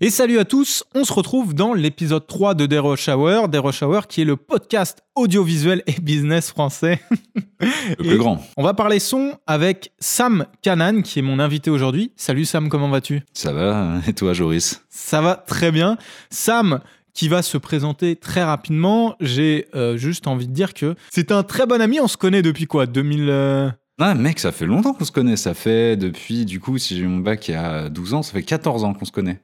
Et salut à tous, on se retrouve dans l'épisode 3 de The Rush Hour, The Rush Hour qui est le podcast audiovisuel et business français. Le plus grand. On va parler son avec Sam Canan qui est mon invité aujourd'hui. Salut Sam, comment vas-tu? Ça va Et toi, Joris? Ça va très bien. Sam, qui va se présenter très rapidement. J'ai euh, juste envie de dire que c'est un très bon ami. On se connaît depuis quoi? 2000 euh, Ah, mec, ça fait longtemps qu'on se connaît. Ça fait depuis, du coup, si j'ai mon bac il y a 12 ans, ça fait 14 ans qu'on se connaît.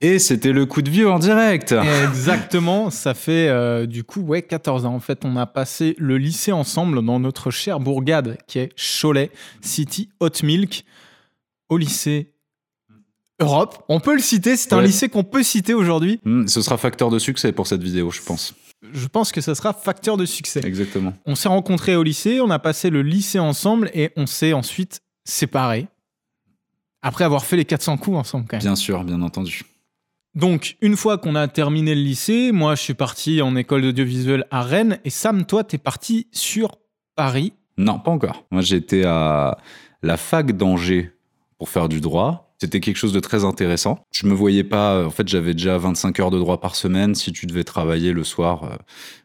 Et c'était le coup de vieux en direct. Exactement, ça fait euh, du coup ouais 14 ans. En fait, on a passé le lycée ensemble dans notre chère bourgade qui est Cholet City Hot Milk au lycée Europe. On peut le citer, c'est un Ouais. lycée qu'on peut citer aujourd'hui. Hmm, Ce sera facteur de succès pour cette vidéo, je pense. Je pense que ça sera facteur de succès. Exactement. On s'est rencontrés au lycée, on a passé le lycée ensemble et on s'est ensuite séparés. Après avoir fait les 400 coups ensemble quand même. Bien sûr, bien entendu. Donc, une fois qu'on a terminé le lycée, moi je suis parti en école d'audiovisuel à Rennes et Sam, toi t'es parti sur Paris. Non, pas encore. Moi, j'étais à la fac d'Angers pour faire du droit. C'était quelque chose de très intéressant. Je me voyais pas. En fait, j'avais déjà 25 heures de droit par semaine. Si tu devais travailler le soir, euh,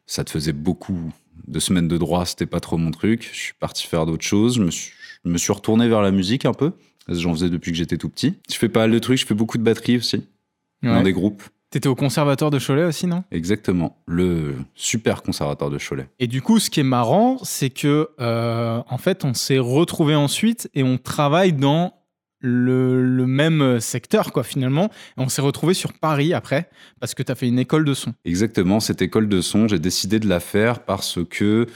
ça te faisait beaucoup de semaines de droit. C'était pas trop mon truc. Je suis parti faire d'autres choses. Je me suis, je me suis retourné vers la musique un peu. J'en faisais depuis que j'étais tout petit. Je fais pas mal de trucs. Je fais beaucoup de batterie aussi dans des groupes. T'étais au conservatoire de Cholet aussi, non? Exactement. Le super conservateur de Cholet. Et du coup, ce qui est marrant, c'est que euh, en fait, on s'est retrouvés ensuite et on travaille dans le, même secteur, quoi, finalement. On s'est retrouvés sur Paris après, parce que t'as fait une école de son. Exactement, cette école de son, j'ai décidé de la faire parce que,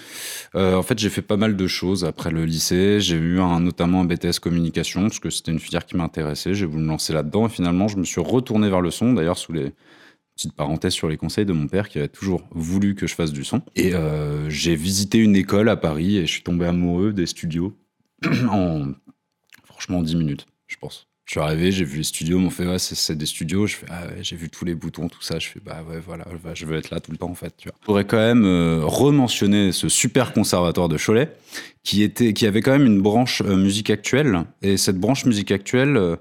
euh, en fait, j'ai fait pas mal de choses après le lycée. J'ai eu notamment un BTS communication parce que c'était une filière qui m'intéressait. J'ai voulu me lancer là-dedans et finalement, je me suis retourné vers le son. D'ailleurs, sous les petites parenthèses sur les conseils de mon père qui avait toujours voulu que je fasse du son. Et euh, j'ai visité une école à Paris et je suis tombé amoureux des studios en franchement en 10 minutes, je pense. Je suis arrivé, j'ai vu les studios, m'ont fait ouais, c'est- des studios. Ah j'ai vu tous les boutons, tout ça. Je fais bah ouais, voilà, bah, je veux être là tout le temps en fait. Je pourrais quand même euh, rementionner ce super conservatoire de Cholet qui était, qui avait quand même une branche euh, musique actuelle et cette branche musique actuelle euh,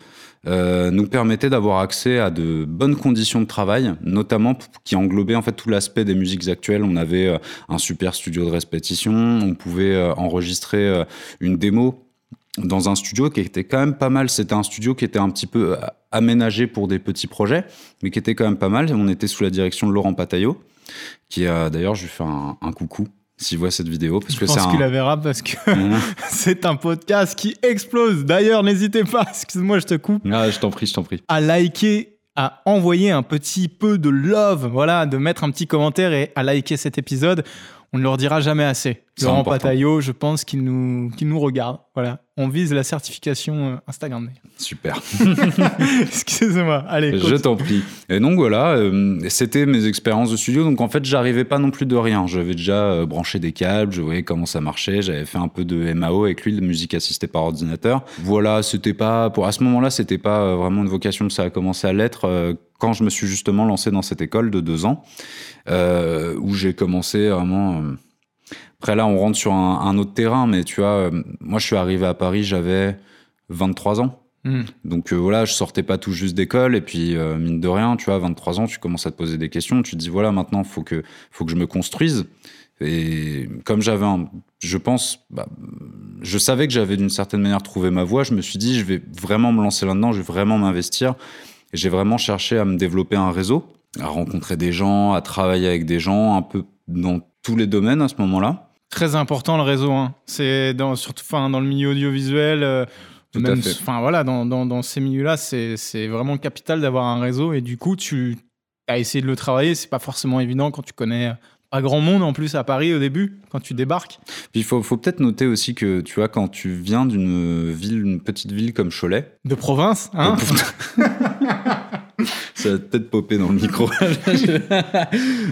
euh, nous permettait d'avoir accès à de bonnes conditions de travail, notamment qui englobait en fait tout l'aspect des musiques actuelles. On avait un super studio de répétition, on pouvait enregistrer une démo dans un studio qui était quand même pas mal. C'était un studio qui était un petit peu euh, aménagé pour des petits projets, mais qui était quand même pas mal. On était sous la direction de Laurent Pataillot, qui a d'ailleurs, je lui fais un, un coucou s'il voit cette vidéo, parce Je que pense qu'il la un... verra parce que Mmh. c'est un podcast qui explose. D'ailleurs, n'hésitez pas, excuse-moi, je te coupe, Ah, je t'en prie, je t'en prie. à liker, à envoyer un petit peu de love, voilà, de mettre un petit commentaire et à liker cet épisode. On ne leur dira jamais assez. Laurent. Pataillot, je pense qu'il nous, qu'il nous regarde. Voilà. On vise la certification euh, Instagram. Super. Excusez-moi. Allez, Je t'en prie. Et donc voilà, euh, c'était mes expériences de studio. Donc en fait, j'arrivais pas non plus de rien. J'avais déjà euh, branché des câbles, je voyais comment ça marchait. J'avais fait un peu de MAO avec lui, de musique assistée par ordinateur. Voilà, c'était pas pour à ce moment-là, c'était pas vraiment une vocation. Ça a commencé à l'être quand je me suis justement lancé dans cette école de deux ans, euh, où j'ai commencé vraiment. euh, Après là, on rentre sur un, un autre terrain, mais tu vois, euh, moi, je suis arrivé à Paris, j'avais 23 ans. Hmm. Donc voilà, je sortais pas tout juste d'école et puis mine de rien, tu vois, à 23 ans, tu commences à te poser des questions, tu te dis voilà, maintenant faut que faut que je me construise. Et comme j'avais un je pense bah, je savais que j'avais d'une certaine manière trouvé ma voie, je me suis dit je vais vraiment me lancer là-dedans, je vais vraiment m'investir et j'ai vraiment cherché à me développer un réseau, à rencontrer des gens, à travailler avec des gens un peu dans tous les domaines à ce moment-là. Très important le réseau. hein. C'est dans, surtout enfin, dans le milieu audiovisuel. euh, même. Enfin voilà, dans, dans, dans ces milieux-là, c'est c'est vraiment capital d'avoir un réseau. Et du coup, tu as essayé de le travailler. C'est pas forcément évident quand tu connais pas grand monde en plus à Paris au début, quand tu débarques. Puis il faut, faut peut-être noter aussi que tu vois quand tu viens d'une ville, une petite ville comme Cholet, De province, hein Ça va peut-être popper dans le micro.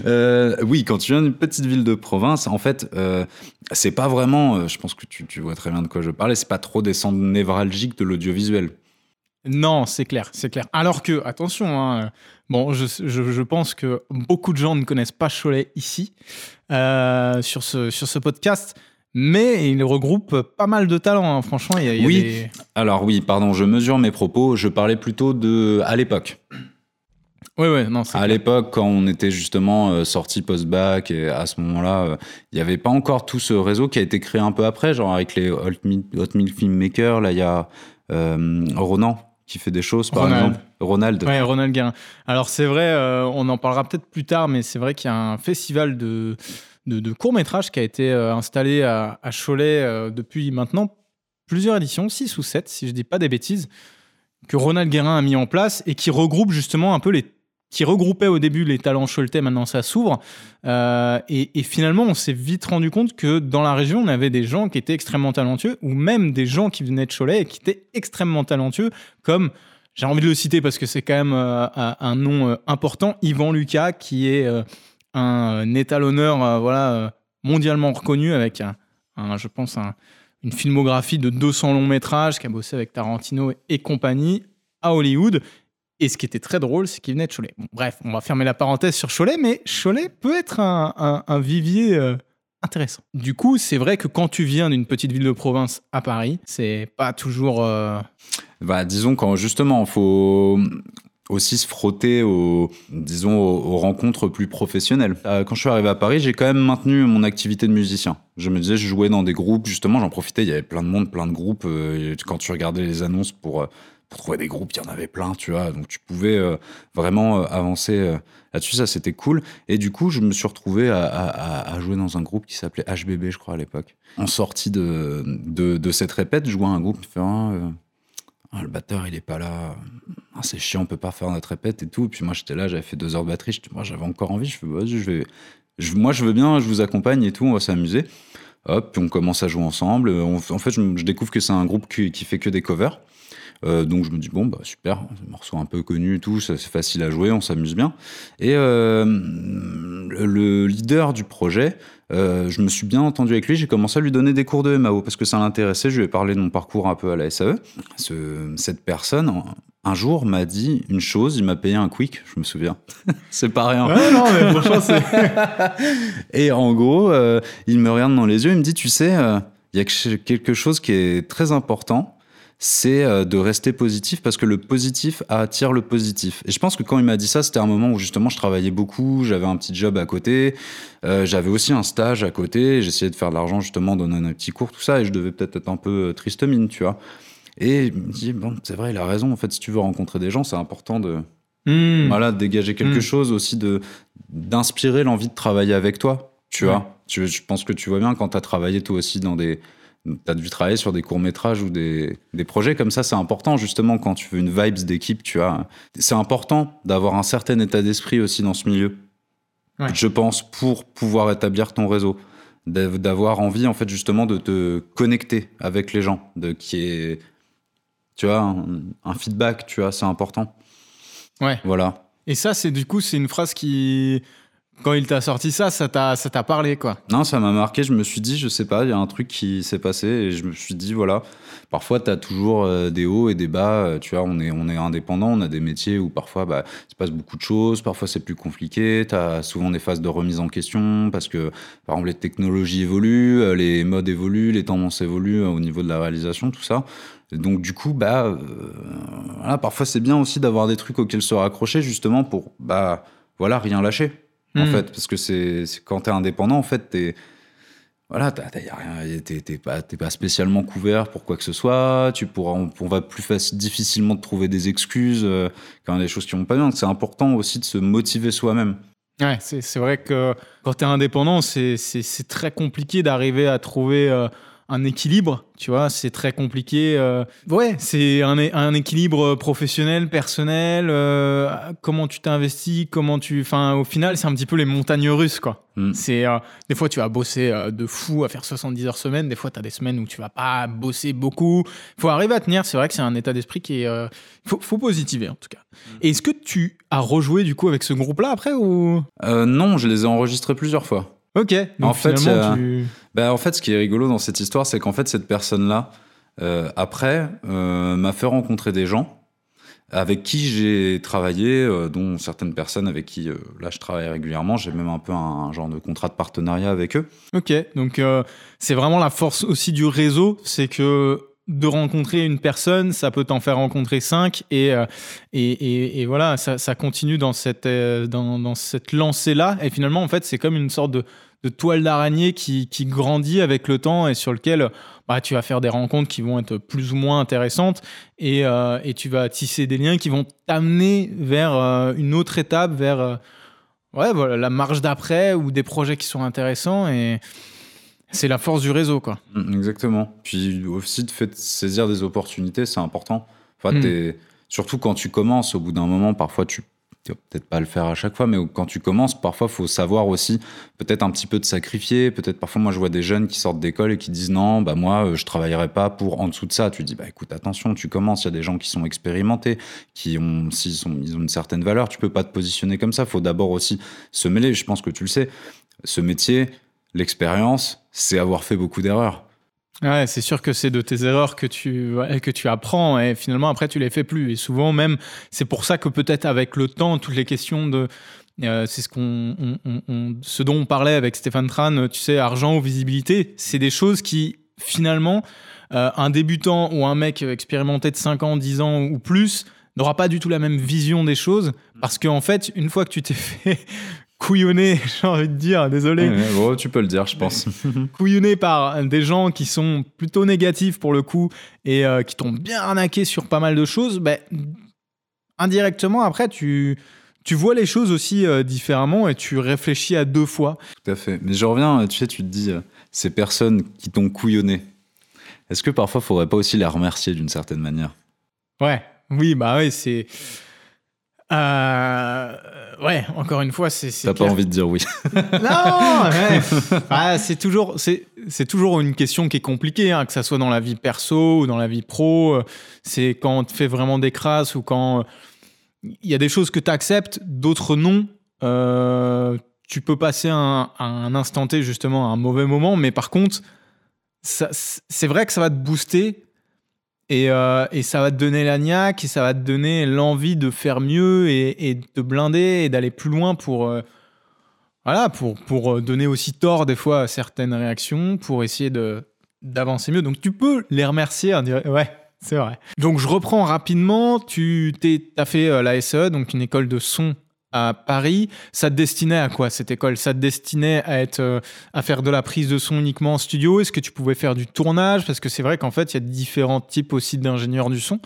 Euh, oui, quand tu viens d'une petite ville de province, en fait, euh, c'est pas vraiment. euh, je pense que tu, tu vois très bien de quoi je parlais. C'est pas trop des centres névralgiques de l'audiovisuel. Non, c'est clair, c'est clair. Alors que, attention, hein, bon, je, je- je pense que beaucoup de gens ne connaissent pas Cholet ici, euh, sur, ce, sur ce podcast, mais il regroupe pas mal de talents, hein. franchement. Il y a, il y a Oui. des- Alors oui, pardon, je mesure mes propos. Je parlais plutôt de à l'époque. Ouais, ouais, non, c'est À l'époque, quand on était justement euh, sorti post-bac, et à ce moment-là, euh, il n'y avait pas encore tout ce réseau qui a été créé un peu après, genre avec les Hot Mill Filmmakers, là, il y a Ronan qui fait des choses, par Ronald. exemple. Ronald. Ouais, Ronald Guérin. Alors c'est vrai, euh, on en parlera peut-être plus tard, mais c'est vrai qu'il y a un festival de, de, de courts-métrages qui a été euh, installé à, à Cholet euh, depuis maintenant plusieurs éditions, 6 ou 7, si je dis pas des bêtises, que Ronald Guérin a mis en place et qui regroupe justement un peu les qui regroupait au début les talents choletais, maintenant ça s'ouvre. Euh, et, finalement, on s'est vite rendu compte que dans la région, on avait des gens qui étaient extrêmement talentueux, ou même des gens qui venaient de Cholet et qui étaient extrêmement talentueux, comme j'ai envie de le citer parce que c'est quand même euh, un, nom euh, important, Yvan Lucas, qui est un étalonneur voilà, mondialement reconnu avec, un, je pense, un- une filmographie de 200 longs métrages, qui a bossé avec Tarantino et compagnie à Hollywood. Et ce qui était très drôle, c'est qu'il venait de Cholet. Bref, on va fermer la parenthèse sur Cholet, mais Cholet peut être un, vivier euh, intéressant. Du coup, c'est vrai que quand tu viens d'une petite ville de province à Paris, c'est pas toujours. euh, Bah, disons quand justement, faut aussi se frotter aux, disons, aux, rencontres plus professionnelles. Euh, quand je suis arrivé à Paris, j'ai quand même maintenu mon activité de musicien. Je me disais, je jouais dans des groupes, justement, j'en profitais, il y avait plein de monde, plein de groupes. quand tu regardais les annonces pour, pour trouver des groupes, il y en avait plein, tu vois. Donc tu pouvais euh, vraiment euh, avancer euh, là-dessus, ça c'était cool. Et du coup, je me suis retrouvé à, jouer dans un groupe qui s'appelait HBB, je crois, à l'époque. En sortie de, de, cette répète, je jouais un groupe, fait, Ah, euh, ah, le batteur, il est pas là. Ah, c'est chiant, on peut pas faire notre répète et tout. Puis moi, j'étais là, j'avais fait deux heures de batterie. Moi, j'avais encore envie. Je fais, vas-y, je vais. moi, je veux bien, je vous accompagne et tout, on va s'amuser. Hop, puis on commence à jouer ensemble. En fait, je, je découvre que c'est un groupe qui, qui fait que des covers. Euh, donc je me dis, bon, bah super, un morceau un peu connu et tout, c'est facile à jouer, on s'amuse bien. Et euh, le, le leader du projet, euh, je me suis bien entendu avec lui, j'ai commencé à lui donner des cours de MAO parce que ça l'intéressait, je lui ai parlé de mon parcours un peu à la SAE. Ce- cette personne, un jour, m'a dit une chose, il m'a payé un quick, je me souviens. c'est pas rien. Ouais, non, mais franchement, c'est. Et en gros, euh, il me regarde dans les yeux, il me dit, tu sais, euh, il y a que- quelque chose qui est très important, c'est euh, de rester positif parce que le positif attire le positif. Et je pense que quand il m'a dit ça, c'était un moment où justement je travaillais beaucoup, j'avais un petit job à côté, euh, j'avais aussi un stage à côté, j'essayais de faire de l'argent justement, donner un petit cours, tout ça, et je devais peut-être être un peu euh, triste mine, tu vois. Et il me dit, bon, c'est vrai, il a raison, en fait, si tu veux rencontrer des gens, c'est important de, Hmm. voilà, de dégager quelque Mm. chose aussi, de d'inspirer l'envie de travailler avec toi. Tu Ouais. vois, tu, je pense que tu vois bien quand tu as travaillé toi aussi dans des. Tu as dû travailler sur des courts-métrages ou des, des projets comme ça, c'est important justement quand tu veux une vibes d'équipe, tu vois. C'est important d'avoir un certain état d'esprit aussi dans ce milieu. Ouais. Je pense pour pouvoir établir ton réseau, D'av- d'avoir envie en fait justement de te connecter avec les gens, de qui est, tu vois, un, un feedback, tu vois, c'est important. Ouais. Voilà. Et ça, c'est du coup, c'est une phrase qui. Quand il t'a sorti ça, ça t'a, ça t'a parlé, quoi. Non, ça m'a marqué. Je me suis dit, je sais pas, il y a un truc qui s'est passé et je me suis dit, voilà. Parfois, tu as toujours euh, des hauts et des bas. euh, Tu vois, on est, on est indépendant, on a des métiers où parfois, bah, il se passe beaucoup de choses. Parfois, c'est plus compliqué. Tu as souvent des phases de remise en question parce que, par exemple, les technologies évoluent, euh, les modes évoluent, les tendances évoluent au niveau de la réalisation, tout ça. Donc, du coup, bah, parfois, c'est bien aussi d'avoir des trucs auxquels se raccrocher justement pour, bah, voilà, rien lâcher en Hmm. fait, parce que c'est quand t'es indépendant, en fait, t'es voilà, t'es pas, pas spécialement couvert pour quoi que ce soit. Tu pourras, on, on va plus facile, difficilement te trouver des excuses euh, quand il y a des choses qui vont pas bien. Donc, C'est important aussi de se motiver soi-même. Ouais, c'est, c'est vrai que quand t'es indépendant, c'est, c'est, c'est très compliqué d'arriver à trouver euh, un équilibre, tu vois, c'est très compliqué. euh, Ouais, c'est un, un équilibre professionnel, personnel, euh, comment tu t'investis, comment tu... Enfin, au final, c'est un petit peu les montagnes russes, quoi. Mm. C'est, euh, des fois, tu vas bosser euh, de fou à faire 70 heures semaine, des fois, tu as des semaines où tu vas pas bosser beaucoup. Il faut arriver à tenir, c'est vrai que c'est un état d'esprit qui est... euh, faut, faut positiver, en tout cas. Et est-ce que tu as rejoué, du coup, avec ce groupe-là après, ou... Euh, non, je les ai enregistrés plusieurs fois. Ok. Donc En fait, finalement, euh, tu... Bah, en fait, ce qui est rigolo dans cette histoire, c'est qu'en fait, cette personne-là, euh, après, euh, m'a fait rencontrer des gens avec qui j'ai travaillé, euh, dont certaines personnes avec qui, là, je travaille régulièrement. J'ai même un peu un, un genre de contrat de partenariat avec eux. Ok. Donc c'est vraiment la force aussi du réseau, c'est que de rencontrer une personne, ça peut t'en faire rencontrer cinq, et, euh, et, et, et, voilà, ça, ça, continue dans cette, euh, dans, dans cette lancée-là. Et finalement, en fait, c'est comme une sorte de, de toile d'araignée qui, qui, grandit avec le temps et sur lequel bah, tu vas faire des rencontres qui vont être plus ou moins intéressantes et, euh, et tu vas tisser des liens qui vont t'amener vers euh, une autre étape, vers euh, ouais, voilà, la marche d'après ou des projets qui sont intéressants. Et, c'est la force du réseau, quoi. Mm, exactement. Puis aussi, de fait saisir des opportunités, c'est important. Enfin, mmh. Surtout quand tu commences, au bout d'un moment, parfois tu tu vas peut-être pas le faire à chaque fois, mais quand tu commences, parfois, faut savoir aussi peut-être un petit peu de sacrifier. Peut-être parfois, moi, je vois des jeunes qui sortent d'école et qui disent non, bah moi, euh, je travaillerai pas pour en dessous de ça. Tu dis bah écoute, attention, tu commences. Il y a des gens qui sont expérimentés, qui ont, s'ils sont, ils ont une certaine valeur. Tu peux pas te positionner comme ça. Faut d'abord aussi se mêler. Je pense que tu le sais. Ce métier, l'expérience, c'est avoir fait beaucoup d'erreurs. Ouais, c'est sûr que c'est de tes erreurs que tu, que tu apprends et finalement après tu les fais plus. Et souvent même, c'est pour ça que peut-être avec le temps, toutes les questions de... Euh, c'est ce, qu'on, on, on, ce dont on parlait avec Stéphane Tran, tu sais, argent ou visibilité, c'est des choses qui finalement, euh, un débutant ou un mec expérimenté de 5 ans, 10 ans ou plus, n'aura pas du tout la même vision des choses parce qu'en fait, une fois que tu t'es fait couillonné, j'ai envie de dire, désolé. bon, tu peux le dire, je pense. couillonné par des gens qui sont plutôt négatifs pour le coup et euh, qui t'ont bien arnaqué sur pas mal de choses, ben, indirectement, après, tu, tu vois les choses aussi euh, différemment et tu réfléchis à deux fois. Tout à fait. Mais je reviens, tu sais, tu te dis, euh, ces personnes qui t'ont couillonné, est-ce que parfois, il faudrait pas aussi les remercier d'une certaine manière? Ouais, oui, bah oui, c'est. Euh, ouais, encore une fois, c'est. T'as pas envie de dire oui. non, ouais. ah, c'est toujours, c'est, c'est toujours une question qui est compliquée, hein, que ça soit dans la vie perso ou dans la vie pro. C'est quand on te fait vraiment des crasses ou quand il y a des choses que tu acceptes, d'autres non. Euh, tu peux passer un, un instant T justement à un mauvais moment, mais par contre, c'est vrai que ça va te booster et, euh, et, ça va te donner la niaque et ça va te donner l'envie de faire mieux et, de blinder et d'aller plus loin pour, euh, voilà, pour, pour donner aussi tort des fois à certaines réactions, pour essayer de, d'avancer mieux. Donc tu peux les remercier. Ouais, c'est vrai. Donc je reprends rapidement. Tu as fait euh, la SE, donc une école de son à Paris. Ça te destinait à quoi cette école? Ça te destinait à être euh, à faire de la prise de son uniquement en studio? Est-ce que tu pouvais faire du tournage? Parce que c'est vrai qu'en fait, il y a différents types aussi d'ingénieurs du son.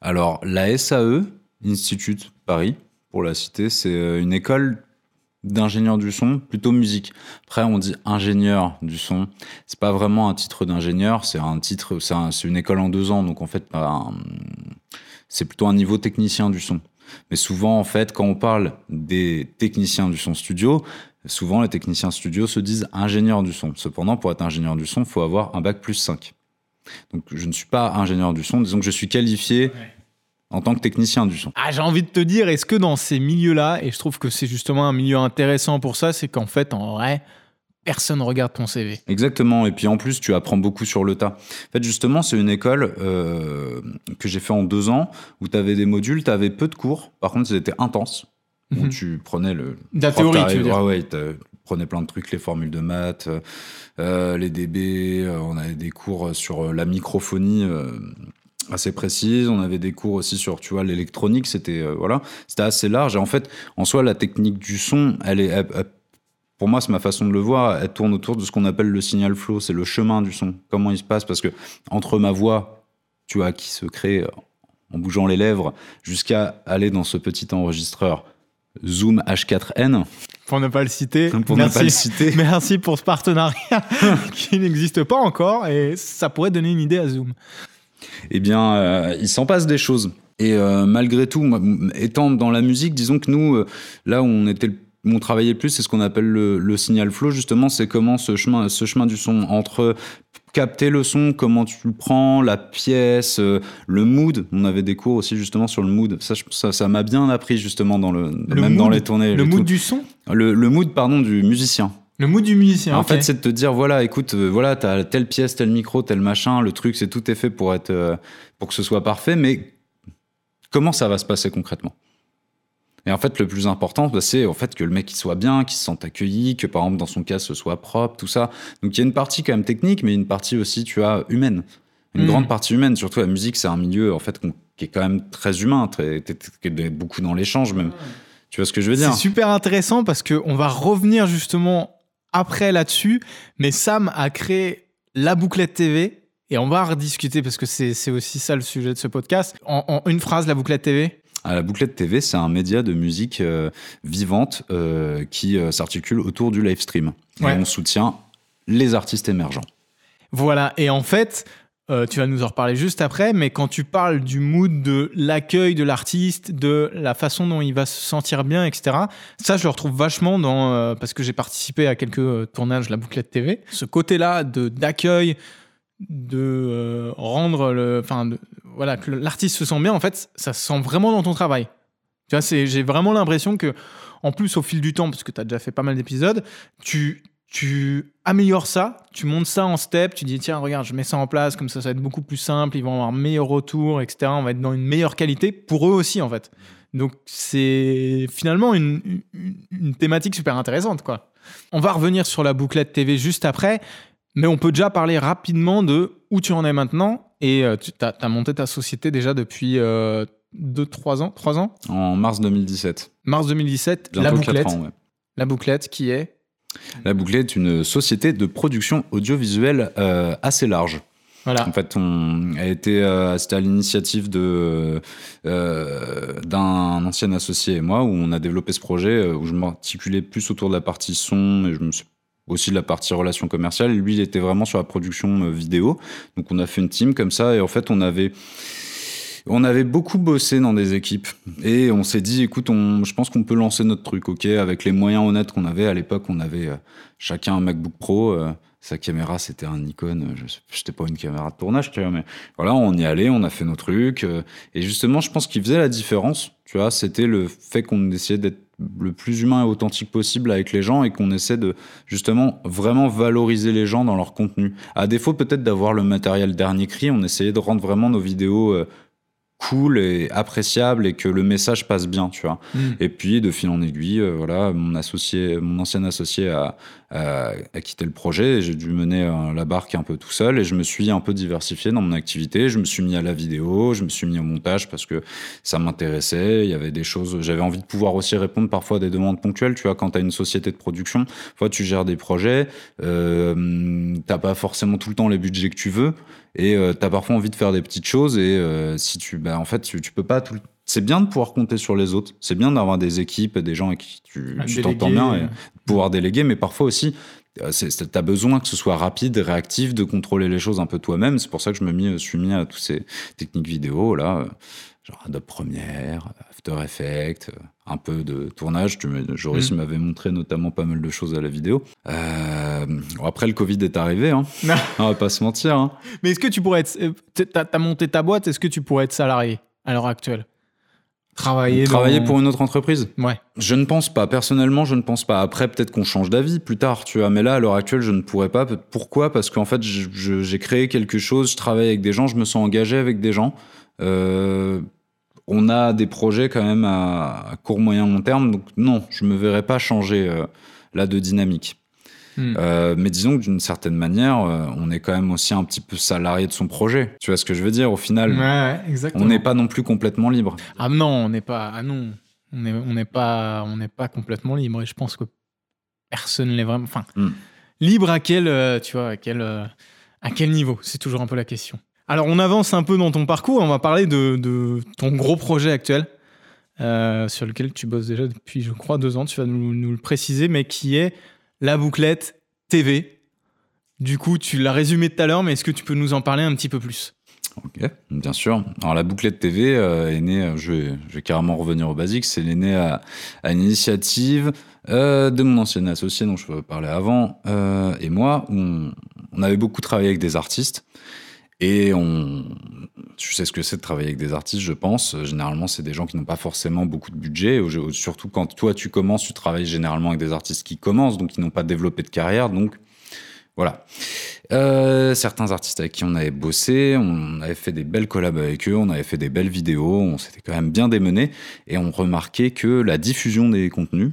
Alors la SAE, Institut Paris, pour la citer, c'est euh, une école d'ingénieur du son, plutôt musique. Après, on dit ingénieur du son. C'est pas vraiment un titre d'ingénieur, c'est un titre, c'est une école en deux ans, donc en fait, c'est plutôt un niveau technicien du son. Mais souvent, en fait, quand on parle des techniciens du son studio, souvent les techniciens studio se disent ingénieurs du son. Cependant, pour être ingénieur du son, il faut avoir un bac plus 5. Donc, je ne suis pas ingénieur du son, disons que je suis qualifié en tant que technicien du son. Ah, j'ai envie de te dire, est-ce que dans ces milieux-là, et je trouve que c'est justement un milieu intéressant pour ça, c'est qu'en fait, en vrai, personne ne regarde ton CV. Exactement. Et puis en plus, tu apprends beaucoup sur le tas. En fait, justement, c'est une école euh, que j'ai fait en deux ans où tu avais des modules, tu avais peu de cours. Par contre, c'était intense. Où mhm. tu prenais le. De la théorie, tu veux dire. Ah ouais, tu prenais plein de trucs, les formules de maths, euh, les DB. Euh, on avait des cours sur la microphonie assez précises. On avait des cours aussi sur, tu vois, l'électronique. C'était voilà, c'était assez large. Et en fait, en soi, la technique du son, elle est pour moi, c'est ma façon de le voir, elle tourne autour de ce qu'on appelle le signal flow, c'est le chemin du son. Comment il se passe? Parce que entre ma voix, tu vois, qui se crée en bougeant les lèvres, jusqu'à aller dans ce petit enregistreur Zoom H4n. Pour ne pas le citer. Pour merci. ne pas le citer. Merci pour ce partenariat qui n'existe pas encore et ça pourrait donner une idée à Zoom. Eh bien, euh, il s'en passe des choses. Et euh, malgré tout, étant dans la musique, disons que nous, euh, là où on était le mon travail plus, c'est ce qu'on appelle le, signal flow, justement, c'est comment ce chemin, ce chemin du son entre capter le son, comment tu le prends, la pièce, euh, le mood. On avait des cours aussi justement sur le mood. Ça, ça, m'a bien appris justement dans le, même dans les tournées. Le mood du son. Le, mood, pardon, du musicien. Le mood du musicien. En fait, c'est de te dire voilà, écoute, euh, voilà, t'as telle pièce, tel micro, tel machin. Le truc, c'est tout est fait pour être, euh, pour que ce soit parfait. Mais comment ça va se passer concrètement? Et en fait, le plus important, bah, c'est en fait que le mec il soit bien, qu'il se sente accueilli, que par exemple dans son cas ce soit propre, tout ça. Donc il y a une partie quand même technique, mais une partie aussi, tu as humaine. une Mm. grande partie humaine. Surtout la musique, c'est un milieu en fait qui est quand même très humain, très, t'es beaucoup dans l'échange même. Tu vois ce que je veux dire? C'est super intéressant parce qu'on va revenir justement après là-dessus. Mais Sam a créé la bouclette TV et on va rediscuter parce que c'est c'est aussi ça le sujet de ce podcast. En, en une phrase, la bouclette TV. À la Bouclette TV, c'est un média de musique euh, vivante euh, qui euh, s'articule autour du live stream. Et on soutient les artistes émergents. Voilà, et en fait, euh, tu vas nous en reparler juste après, mais quand tu parles du mood de l'accueil de l'artiste, de la façon dont il va se sentir bien, etc., ça, je le retrouve vachement dans. euh, parce que j'ai participé à quelques euh, tournages de la bouclette TV. Ce côté-là de- d'accueil, de euh, rendre le. Enfin, voilà, que l'artiste se sent bien, en fait, ça se sent vraiment dans ton travail. Tu vois, j'ai vraiment l'impression que, en plus, au fil du temps, parce que tu as déjà fait pas mal d'épisodes, tu, tu améliores ça, tu montes ça en step, tu dis tiens, regarde, je mets ça en place, comme ça, ça va être beaucoup plus simple, ils vont avoir un meilleur retour, etc. On va être dans une meilleure qualité pour eux aussi, en fait. Donc, c'est finalement une, une- une thématique super intéressante, quoi. On va revenir sur la bouclette TV juste après, mais on peut déjà parler rapidement de où tu en es maintenant. Et euh, tu as, monté ta société déjà depuis 2-3 ans, 3 ans? En mars 2017. Mars 2017, la Bientôt bouclette. 4 ans, ouais. La bouclette qui est? La Bouclette est une société de production audiovisuelle euh, assez large. voilà. En fait, on a été, euh, c'était à l'initiative de euh, d'un ancien associé et moi où on a développé ce projet euh, où je m'articulais plus autour de la partie son et je me suis aussi de la partie relations commerciales. Lui, il était vraiment sur la production euh, vidéo. Donc, on a fait une team comme ça et en fait, on avait on avait beaucoup bossé dans des équipes et on s'est dit, écoute, on, je pense qu'on peut lancer notre truc, ok, avec les moyens honnêtes qu'on avait à l'époque. On avait euh, chacun un MacBook Pro. euh, sa caméra, c'était un Nikon. Je J'étais pas une caméra de tournage, tu vois, mais voilà, on y allait, on a fait nos trucs. et justement, je pense qu'il faisait la différence, tu vois, c'était le fait qu'on essayait d'être le plus humain et authentique possible avec les gens et qu'on essaie de justement vraiment valoriser les gens dans leur contenu. À défaut peut-être d'avoir le matériel dernier cri, on essayait de rendre vraiment nos vidéos euh, cool et appréciables et que le message passe bien, tu vois. Mm. Et puis, de fil en aiguille, euh, voilà, mon associé, mon ancien associé a, a, a quitté le projet. et J'ai dû mener euh, la barque un peu tout seul et je me suis un peu diversifié dans mon activité. Je me suis mis à la vidéo, je me suis mis au montage parce que ça m'intéressait. Il y avait des choses, j'avais envie de pouvoir aussi répondre parfois à des demandes ponctuelles. Tu vois, quand tu as une société de production, fois tu gères des projets, euh, t'as pas forcément tout le temps les budgets que tu veux et euh, t'as parfois envie de faire des petites choses et euh, si tu, bah, en fait, tu, tu peux pas tout c'est bien de pouvoir compter sur les autres. C'est bien d'avoir des équipes, des gens avec qui tu tu t'entends bien et euh. pouvoir déléguer, mais parfois aussi, euh, tu as besoin que ce soit rapide, réactif, de contrôler les choses un peu toi-même. C'est pour ça que je me mis, suis mis à toutes ces techniques vidéo, là, euh, genre Adobe Premiere, After Effects, un peu de tournage. Joris Mm. m'avait montré notamment pas mal de choses à la vidéo. Euh, après, le Covid est arrivé, hein. On va pas se mentir. Hein. Mais est-ce que tu pourrais être. euh, T'as as monté ta boîte, est-ce que tu pourrais être salarié à l'heure actuelle? Travailler Travailler dans- pour une autre entreprise? Ouais. Je ne pense pas. Personnellement, je ne pense pas. Après, peut-être qu'on change d'avis plus tard, tu vois. Mais là, à l'heure actuelle, je ne pourrais pas. Pourquoi? Parce qu'en fait, j'ai créé quelque chose, je travaille avec des gens, je me sens engagé avec des gens. Euh, on a des projets quand même à, court, moyen, long terme. Donc non, je me verrais pas changer euh, là de dynamique. Hmm. Euh, mais disons que d'une certaine manière, euh, on est quand même aussi un petit peu salarié de son projet. Tu vois ce que je veux dire Au final, Ouais, on n'est pas non plus complètement libre. Ah non, on n'est pas. Ah non, on n'est on pas, on n'est pas complètement libre. Et je pense que personne l'est vraiment. Enfin, Hmm. libre à quel, tu vois, à quel, à quel niveau? C'est toujours un peu la question. Alors, on avance un peu dans ton parcours. On va parler de, ton gros projet actuel. euh, sur lequel tu bosses déjà depuis, je crois, deux ans, tu vas nous, le préciser, mais qui est la bouclette TV. Du coup, tu l'as résumé tout à l'heure, mais est-ce que tu peux nous en parler un petit peu plus? Ok, bien sûr. Alors la bouclette TV euh, est née, euh, je vais, carrément revenir au basique, c'est née à, une initiative de mon ancien associé dont je parlais avant et moi. On, on avait beaucoup travaillé avec des artistes et on, tu sais ce que c'est de travailler avec des artistes, je pense. Euh, Généralement, c'est des gens qui n'ont pas forcément beaucoup de budget. Surtout quand toi tu commences, tu travailles généralement avec des artistes qui commencent, donc qui n'ont pas développé de carrière, donc voilà. Euh, certains artistes avec qui on avait bossé, on avait fait des belles collabs avec eux, on avait fait des belles vidéos, on s'était quand même bien démené et on remarquait que la diffusion des contenus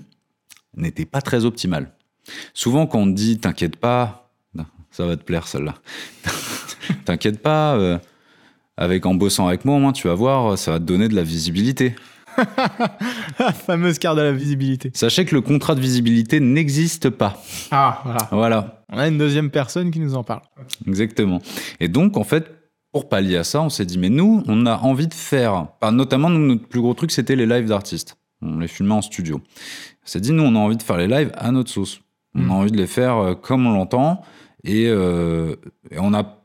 n'était pas très optimale. Souvent, quand on dit t'inquiète pas, Ça va te plaire, celle-là. T'inquiète pas, euh, avec en bossant avec moi, au moins, tu vas voir, ça va te donner de la visibilité. La fameuse carte de la visibilité. Sachez que le contrat de visibilité n'existe pas. Ah, voilà. Voilà, On a une deuxième personne qui nous en parle. exactement. Et donc, en fait, pour pallier à ça, on s'est dit, mais nous, on a envie de faire, enfin, notamment, nous, notre plus gros truc, c'était les lives d'artistes. On les filmait en studio. On s'est dit, nous, on a envie de faire les lives à notre sauce. On Mm. a envie de les faire euh, comme on l'entend. Et, euh, et on a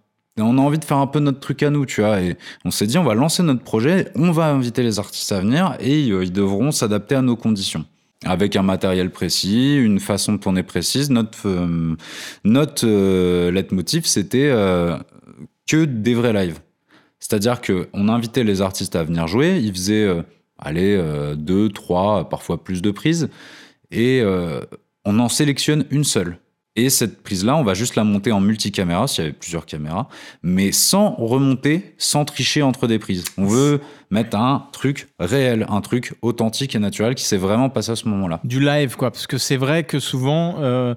on a envie de faire un peu notre truc à nous, tu vois. Et on s'est dit, on va lancer notre projet, on va inviter les artistes à venir et euh, ils devront s'adapter à nos conditions. Avec un matériel précis, une façon de tourner précise. Notre, euh, notre euh, leitmotiv, c'était euh, que des vrais lives. C'est-à-dire qu'on invitait les artistes à venir jouer, ils faisaient, allez, deux, trois, parfois plus de prises, et on en sélectionne une seule. Et cette prise-là, on va juste la monter en multicaméra, s'il y avait plusieurs caméras, mais sans remonter, sans tricher entre des prises. On veut mettre un truc réel, un truc authentique et naturel qui s'est vraiment passé à ce moment-là. Du live, quoi. Parce que c'est vrai que souvent, euh,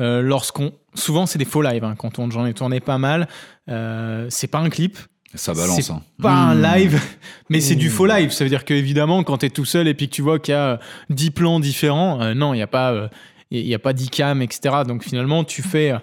euh, lorsqu'on. Souvent, c'est des faux lives. hein. Quand on, j'en ai tourné pas mal, euh, c'est pas un clip. Ça balance. C'est hein. pas un Mmh. live, mais c'est du Mmh. faux live. Ça veut dire qu'évidemment, quand tu es tout seul et puis que tu vois qu'il y a euh, 10 plans différents, euh, non, il n'y a pas, euh, il y a pas 10 cams, etc. Donc finalement, tu fais, euh,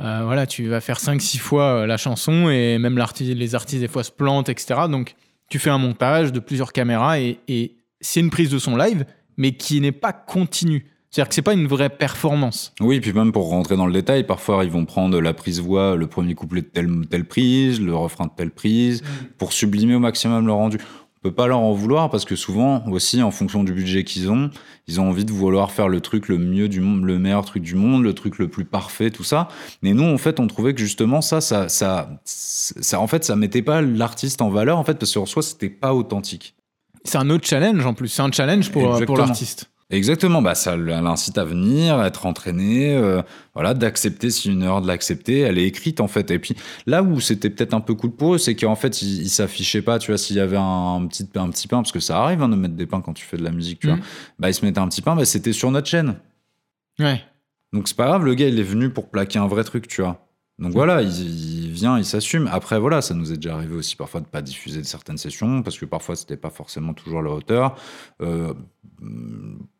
euh, voilà, tu vas faire 5-6 fois euh, la chanson et même les artistes des fois se plantent, etc. Donc tu fais un montage de plusieurs caméras et, et c'est une prise de son live, mais qui n'est pas continue. C'est-à-dire que c'est pas une vraie performance. Oui, puis même pour rentrer dans le détail, parfois ils vont prendre la prise voix, le premier couplet de telle, telle prise, le refrain de telle prise, pour sublimer au maximum le rendu. Peut pas leur en vouloir parce que souvent aussi, en fonction du budget qu'ils ont, ils ont envie de vouloir faire le truc le mieux du monde, le meilleur truc du monde, le truc le plus parfait, tout ça. Mais nous, en fait, on trouvait que justement ça, ça, ça, ça en fait, ça mettait pas l'artiste en valeur, en fait, parce que en soi, c'était pas authentique. C'est un autre challenge en plus. C'est un challenge pour, euh, pour l'artiste. Exactement, bah ça l'incite à venir, à être entraîné, euh, voilà, d'accepter si une heure de l'accepter, elle est écrite en fait. Et puis là où c'était peut-être un peu cool pour eux, c'est qu'en fait ils, ils s'affichaient pas, tu vois, s'il y avait un petit un petit pain, parce que ça arrive hein, de mettre des pains quand tu fais de la musique, tu vois, bah ils se mettaient un petit pain, bah c'était sur notre chaîne. Ouais. Donc c'est pas grave, le gars il est venu pour plaquer un vrai truc, tu vois. Donc voilà, il, il vient, il s'assume. Après voilà, ça nous est déjà arrivé aussi parfois de pas diffuser certaines sessions parce que parfois c'était pas forcément toujours la hauteur. Euh,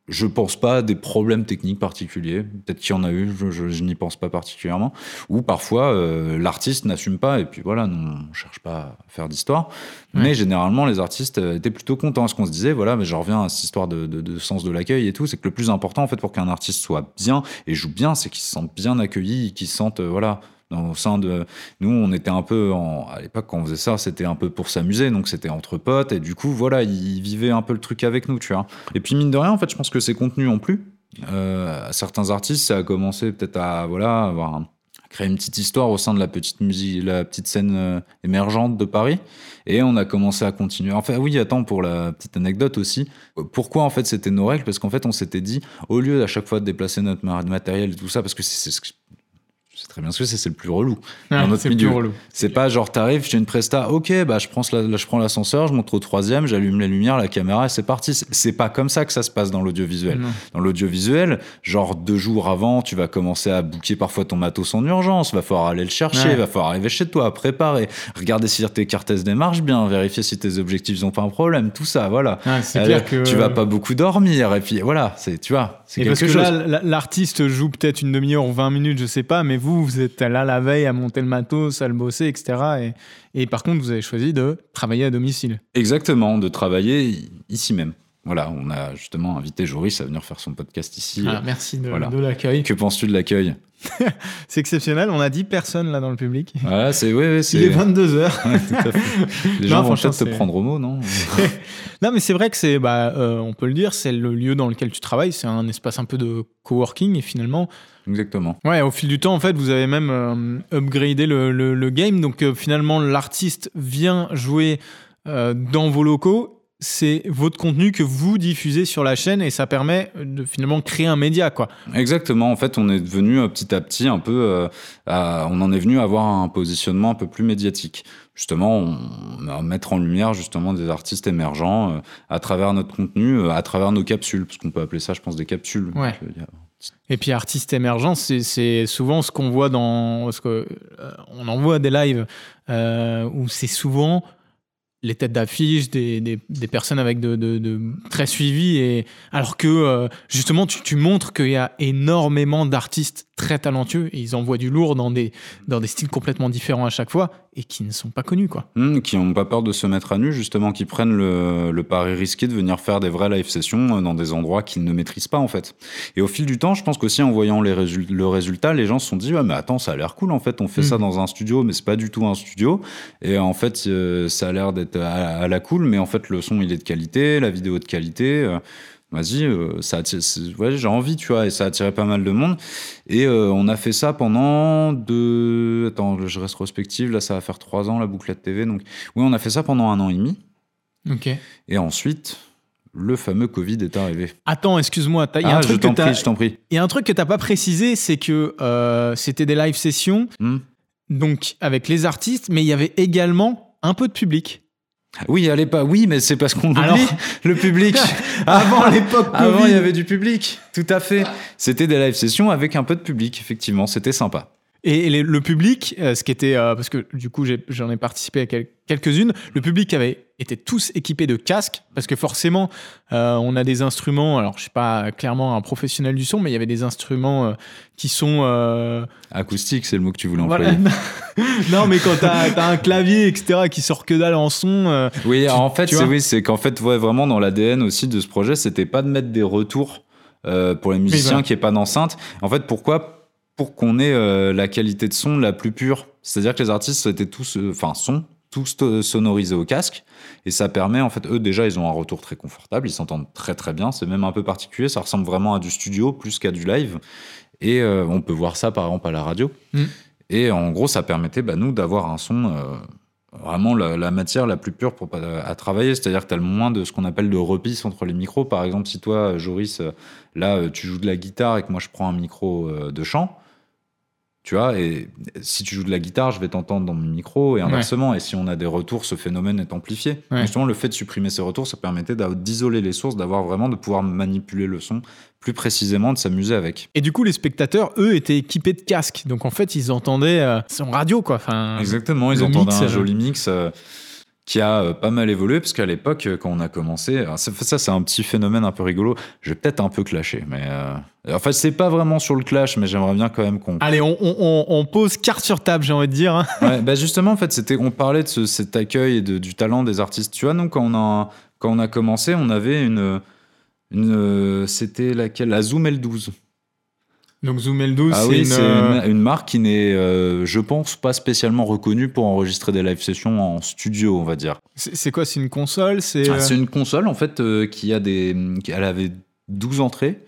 je pense pas à des problèmes techniques particuliers. Peut-être qu'il y en a eu, je, je- je n'y pense pas particulièrement. Ou parfois euh, l'artiste n'assume pas et puis voilà, nous, on cherche pas à faire d'histoire. Ouais. Mais généralement les artistes euh, étaient plutôt contents. Parce qu'on se disait voilà, mais je reviens à cette histoire de, de- de sens de l'accueil et tout, c'est que le plus important en fait pour qu'un artiste soit bien et joue bien, c'est qu'il se sente bien accueilli, qu'il se sente euh, voilà dans- au sein de nous on était un peu en- à l'époque quand on faisait ça c'était un peu pour s'amuser donc c'était entre potes et du coup voilà ils vivaient un peu le truc avec nous tu vois. Et puis mine de rien en fait je pense que ces contenus ont plu euh, à certains artistes. Ça a commencé peut-être à voilà un- créer une petite histoire au sein de la petite musique la petite scène euh, émergente de Paris. Et on a commencé à continuer. Enfin oui attends pour la petite anecdote aussi euh, pourquoi en fait c'était nos règles parce qu'en fait on s'était dit au lieu à chaque fois de déplacer notre ma- matériel et tout ça parce que c'est c'est très bien ce que c'est, c'est le plus relou. Dans notre c'est plus milieu. relou. C'est pas genre t'arrives, j'ai une presta, ok, bah je prends, la- je prends l'ascenseur, je monte au troisième, j'allume les lumières, la caméra et c'est parti. C'est- C'est pas comme ça que ça se passe dans l'audiovisuel. Non. Dans l'audiovisuel, genre deux jours avant, tu vas commencer à booker parfois ton matos en urgence, va falloir aller le chercher, Ouais. va falloir arriver chez toi, préparer, regarder si tes cartes SD marchent bien, vérifier si tes objectifs n'ont pas un problème, tout ça, voilà. Ouais, c'est Euh, clair que Tu vas pas beaucoup dormir et puis voilà, c'est tu vois, c'est Et quelque parce que chose. là, la- l'artiste joue peut-être une demi-heure ou 20 minutes, je sais pas, mais vous, vous êtes là la veille à monter le matos, à le bosser, etc. Et, et par contre, vous avez choisi de travailler à domicile. Exactement, de travailler ici même. Voilà, on a justement invité Joris à venir faire son podcast ici. Ah, merci de, Voilà. de l'accueil. Que penses-tu de l'accueil? C'est exceptionnel, on a 10 personnes là dans le public. Voilà, c'est oui, c'est. Il est 22h. Ouais. Les Non, gens vont peut-être te prendre au mot, non? Non, mais c'est vrai que c'est, bah, euh, on peut le dire, c'est le lieu dans lequel tu travailles, c'est un espace un peu de coworking et finalement, Exactement. Ouais, au fil du temps, en fait, vous avez même euh, upgradé le, le- le game. Donc, euh, finalement, l'artiste vient jouer dans vos locaux c'est votre contenu que vous diffusez sur la chaîne et ça permet de finalement créer un média, quoi. Exactement. En fait, on est devenu euh, petit à petit un peu, euh, à- on en est venu à avoir un positionnement un peu plus médiatique. Justement, on, à mettre en lumière justement des artistes émergents euh, à travers notre contenu, euh, à travers nos capsules, parce qu'on peut appeler ça, je pense, des capsules. Ouais. Et puis artiste émergent, c'est- souvent ce qu'on voit dans, parce que on en voit des lives où c'est souvent les têtes d'affiche des, personnes avec de, très suivis et alors que euh, justement tu, tu montres qu'il y a énormément d'artistes très talentueux et ils envoient du lourd dans des dans des styles complètement différents à chaque fois et qui ne sont pas connus quoi. Hmm, qui n'ont pas peur de se mettre à nu, justement, qui prennent le, le pari risqué de venir faire des vraies live sessions euh, dans des endroits qu'ils ne maîtrisent pas, en fait. Et au fil du temps, je pense qu'aussi en voyant les résul- le résultat, les gens se sont dit, ouais, mais attends, ça a l'air cool, en fait, on fait Mm. ça dans un studio, mais c'est pas du tout un studio. Et en fait, euh, ça a l'air d'être à, à la cool, mais en fait, le son, il est de qualité, la vidéo de qualité. euh, Vas-y, euh, ça ouais, j'ai envie, tu vois, et ça a attiré pas mal de monde. Et euh, on a fait ça pendant deux. Attends, je reste prospective, là, ça va faire trois ans, la bouclette TV. Donc, oui, on a fait ça pendant un an et demi. Ok. Et ensuite, le fameux Covid est arrivé. Attends, excuse-moi, il y a un truc que il un truc que t'as pas précisé, c'est que euh, c'était des live sessions Hmm. donc avec les artistes, mais il y avait également un peu de public. Oui, allez pas. Oui, mais c'est parce qu'on oublie Alors- le public. Avant l'époque Avant, il y avait du public. Tout à fait. C'était des live sessions avec un peu de public, effectivement. C'était sympa. Et les- le public, euh, ce qui était, euh, parce que du coup j'en ai, participé à quel- quelques-unes, le public avait été tous équipés de casques, parce que forcément euh, on a des instruments, alors je suis pas clairement un professionnel du son, mais il y avait des instruments euh, qui sont... euh, Acoustique, c'est le mot que tu voulais voilà. employer. non mais quand t'as as un clavier, etc., qui sort que dalle en son... Oui, Tu- en fait, c'est vois oui, c'est qu'en fait, ouais, vraiment dans l'ADN aussi de ce projet, c'était pas de mettre des retours pour les musiciens voilà. qui est pas d'enceinte. En fait, pourquoi Pour qu'on ait euh, la qualité de son la plus pure. C'est-à-dire que les artistes étaient tous, euh, enfin, sont tous to- sonorisés au casque, et ça permet, en fait, eux déjà, ils ont un retour très confortable, ils s'entendent très très bien. C'est même un peu particulier, ça ressemble vraiment à du studio plus qu'à du live. Et euh, on peut voir ça par exemple à la radio. Mm. Et en gros, ça permettait, bah, nous, d'avoir un son. euh, vraiment la, la matière la plus pure pour, pas- à travailler. C'est-à-dire que tu as le moins de ce qu'on appelle de replis entre les micros. Par exemple, si toi, Joris, euh, là, euh, tu joues de la guitare et que moi, je prends un micro euh, de chant, tu vois, et si tu joues de la guitare, je vais t'entendre dans mon micro et inversement. Et si on a des retours, ce phénomène est amplifié. Ouais. Justement, le fait de supprimer ces retours, ça permettait d'isoler les sources, d'avoir vraiment de pouvoir manipuler le son plus précisément, de s'amuser avec. Et du coup, les spectateurs, eux, étaient équipés de casques. Donc en fait, ils entendaient euh, son radio, quoi. Enfin, Exactement, ils entendaient mix, un euh, joli mix euh, qui a euh, pas mal évolué, parce qu'à l'époque, euh, quand on a commencé, ça, c'est un petit phénomène un peu rigolo, je vais peut-être un peu clasher, mais... euh, en fait, c'est pas vraiment sur le clash, mais j'aimerais bien quand même qu'on... Allez, on, on- on- on pose carte sur table, j'ai envie de dire. hein. Ouais, bah justement, en fait, c'était, on parlait de ce- cet accueil et de- du talent des artistes. Tu vois, nous, quand on a, quand on a commencé, on avait une... une c'était laquelle? La Zoom L12. Donc Zoom L12, Ah c'est oui, une, c'est euh, une, une marque qui n'est, euh, je pense, pas spécialement reconnue pour enregistrer des live sessions en studio, on va dire. c'est quoi C'est une console C'est Ah, euh, une console en fait euh, qui a des. Elle avait 12 entrées.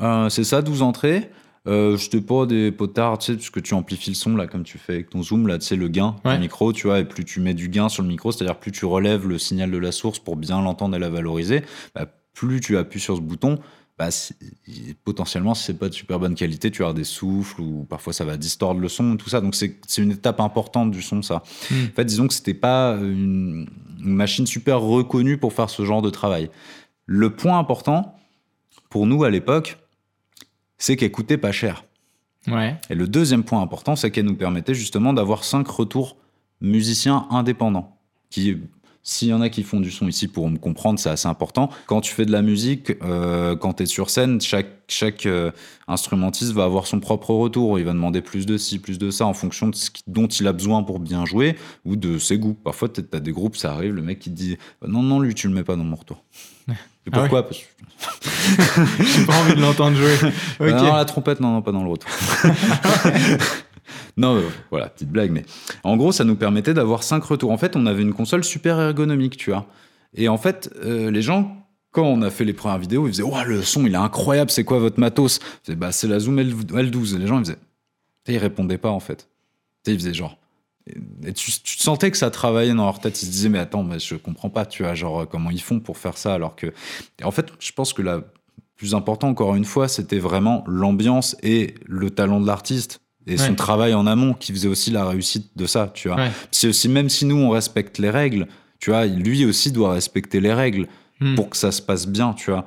Euh, c'est ça, 12 entrées. Euh, je te pas des potards, tu sais, parce que tu amplifies le son là, comme tu fais avec ton zoom, là, tu sais, le gain Ouais. du micro, tu vois, et plus tu mets du gain sur le micro, c'est-à-dire plus tu relèves le signal de la source pour bien l'entendre et la valoriser, bah, plus tu appuies sur ce bouton, bah, potentiellement, si c'est pas de super bonne qualité, tu avoir des souffles ou parfois ça va distordre le son, tout ça. Donc c'est c'est une étape importante du son, ça. Hmm. En fait, disons que c'était pas une, une machine super reconnue pour faire ce genre de travail. Le point important pour nous à l'époque, c'est qu'elle coûtait pas cher. Ouais. Et le deuxième point important, c'est qu'elle nous permettait justement d'avoir cinq retours musiciens indépendants. Qui, s'il y en a qui font du son ici pour me comprendre, c'est assez important. Quand tu fais de la musique, euh, quand tu es sur scène, chaque, chaque euh, instrumentiste va avoir son propre retour. Il va demander plus de ci, plus de ça, en fonction de ce qui- dont il a besoin pour bien jouer ou de ses goûts. Parfois, tu as des groupes, ça arrive, le mec qui te dit Non, non, lui, tu le mets pas dans mon retour. Et Ah pourquoi Parce que J'ai pas envie de l'entendre jouer. Ok. ah non, la trompette, non, non, pas dans le retour. non, euh, voilà, petite blague, mais en gros, ça nous permettait d'avoir cinq retours. En fait, on avait une console super ergonomique, tu vois. Et en fait, euh, les gens, quand on a fait les premières vidéos, ils faisaient Ouah, le son, il est incroyable, c'est quoi votre matos? Faisais, bah, C'est la Zoom L- L12. Et les gens, ils faisaient. Sais, ils répondaient pas, en fait. Ils faisaient genre. et tu, tu sentais que ça travaillait dans leur tête. Ils se disaient, mais attends, mais je comprends pas, tu vois, genre, comment ils font pour faire ça alors que. Et en fait, je pense que la plus important, encore une fois, c'était vraiment l'ambiance et le talent de l'artiste et son travail en amont qui faisait aussi la réussite de ça, tu vois. Ouais. C'est aussi, même si nous, on respecte les règles, tu vois, lui aussi doit respecter les règles Hmm. pour que ça se passe bien, tu vois.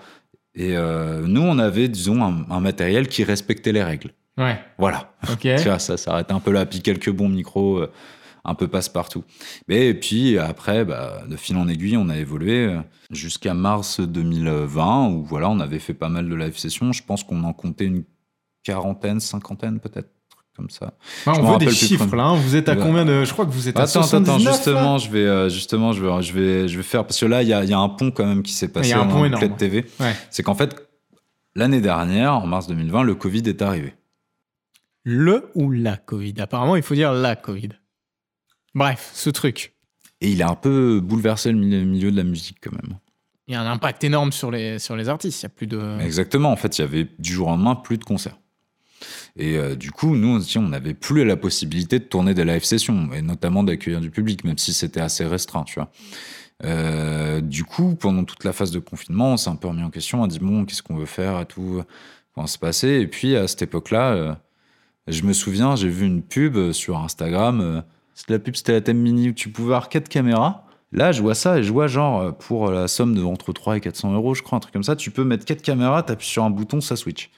Et euh, nous, on avait, disons, un, un matériel qui respectait les règles. Ouais, Voilà. Tu vois, ça s'arrête un peu là, puis quelques bons micros, euh, un peu passe-partout. Et puis après, bah, de fil en aiguille, on a évolué euh, jusqu'à mars 2020, où voilà, on avait fait pas mal de live sessions. Je pense qu'on en comptait une quarantaine, cinquantaine peut-être, comme ça. On veut des chiffres là. hein. Vous êtes à Ouais. combien de. Je crois que vous êtes à Attends, attends, 79 attends, là justement, je vais, euh, justement, je vais, je vais, je vais faire parce que là, il y a, il y a un pont quand même qui s'est passé Il y a un pont énorme. Play TV. Ouais. C'est qu'en fait, l'année dernière, en mars 2020, le Covid est arrivé. Le ou la Covid? Apparemment, il faut dire la Covid. Bref, ce truc. Et il a un peu bouleversé le milieu, milieu de la musique quand même. Il y a un impact énorme sur les, sur les artistes. Il y a plus de. Exactement. En fait, il y avait du jour au lendemain plus de concerts. Et euh, du coup, nous, on n'avait plus la possibilité de tourner des live sessions, et notamment d'accueillir du public, même si c'était assez restreint, tu vois. Euh, du coup, pendant toute la phase de confinement, on s'est un peu remis en question, on a dit bon, qu'est-ce qu'on veut faire et tout, comment se passer? Et puis à cette époque-là, euh, je me souviens, j'ai vu une pub sur Instagram. la pub, c'était la thème mini où tu pouvais avoir quatre caméras. Là, je vois ça et je vois genre pour la somme de entre 3 et 400 euros, je crois, un truc comme ça, tu peux mettre quatre caméras, t'appuies sur un bouton, ça switch.